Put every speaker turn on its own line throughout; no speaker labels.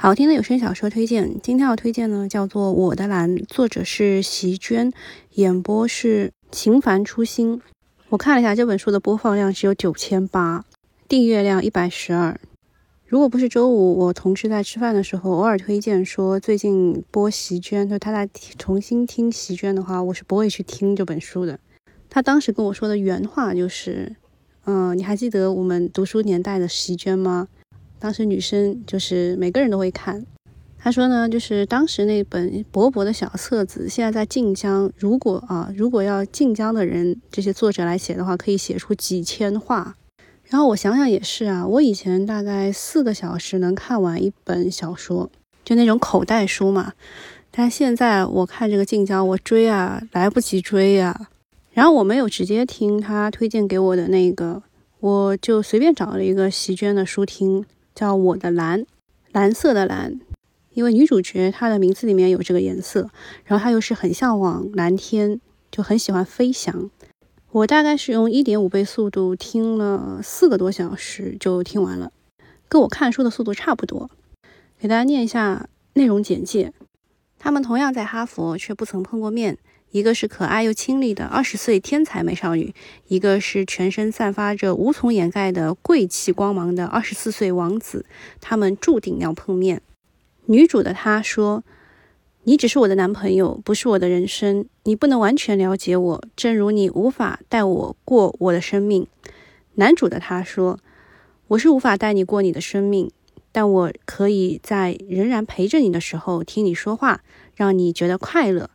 好听的有声小说推荐，今天要推荐呢，叫做《我的蓝》，作者是席娟，演播是秦凡初心。我看了一下这本书的播放量只有九千八，订阅量一百十二。如果不是周五，我同事在吃饭的时候偶尔推荐说最近播席娟，就他在重新听席娟的话，我是不会去听这本书的。他当时跟我说的原话就是：“嗯，你还记得我们读书年代的席娟吗？”当时女生就是每个人都会看。他说呢，就是当时那本薄薄的小册子，现在在晋江，如果啊，如果要晋江的人这些作者来写的话，可以写出几千话。然后我想想也是啊，我以前大概四个小时能看完一本小说，就那种口袋书嘛。但现在我看这个晋江，我追啊来不及追呀。然后我没有直接听他推荐给我的那个，我就随便找了一个席绢的书听。叫我的蓝，蓝色的蓝，因为女主角她的名字里面有这个颜色，然后她又是很向往蓝天，就很喜欢飞翔。我大概是用一点五倍速度听了四个多小时就听完了，跟我看书的速度差不多。给大家念一下内容简介：他们同样在哈佛，却不曾碰过面。一个是可爱又清丽的二十岁天才美少女，一个是全身散发着无从掩盖的贵气光芒的二十四岁王子。他们注定要碰面。女主的她说：“你只是我的男朋友，不是我的人生。你不能完全了解我，正如你无法带我过我的生命。”男主的他说：“我是无法带你过你的生命，但我可以在仍然陪着你的时候听你说话，让你觉得快乐。”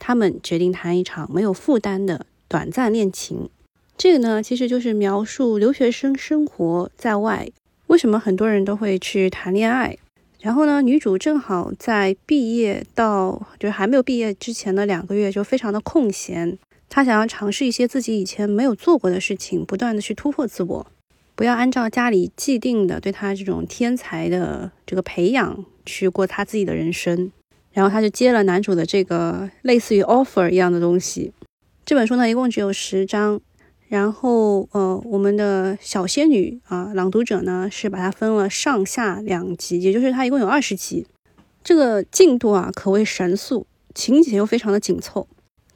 他们决定谈一场没有负担的短暂恋情。这个呢，其实就是描述留学生生活在外，为什么很多人都会去谈恋爱。然后呢，女主正好在毕业到就是还没有毕业之前的两个月就非常的空闲，她想要尝试一些自己以前没有做过的事情，不断的去突破自我，不要按照家里既定的对她这种天才的这个培养去过她自己的人生。然后他就接了男主的这个类似于 offer 一样的东西。这本书呢，一共只有十章。然后，呃，我们的小仙女啊，朗读者呢是把它分了上下两集，也就是它一共有二十集。这个进度啊，可谓神速，情节又非常的紧凑。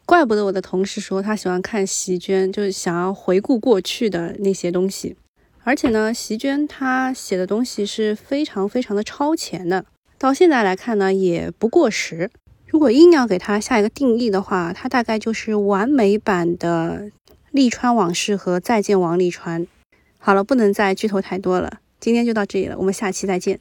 怪不得我的同事说他喜欢看席娟，就是想要回顾过去的那些东西。而且呢，席娟她写的东西是非常非常的超前的。到现在来看呢，也不过时。如果硬要给它下一个定义的话，它大概就是完美版的《利川往事》和《再见王沥川》。好了，不能再剧透太多了，今天就到这里了，我们下期再见。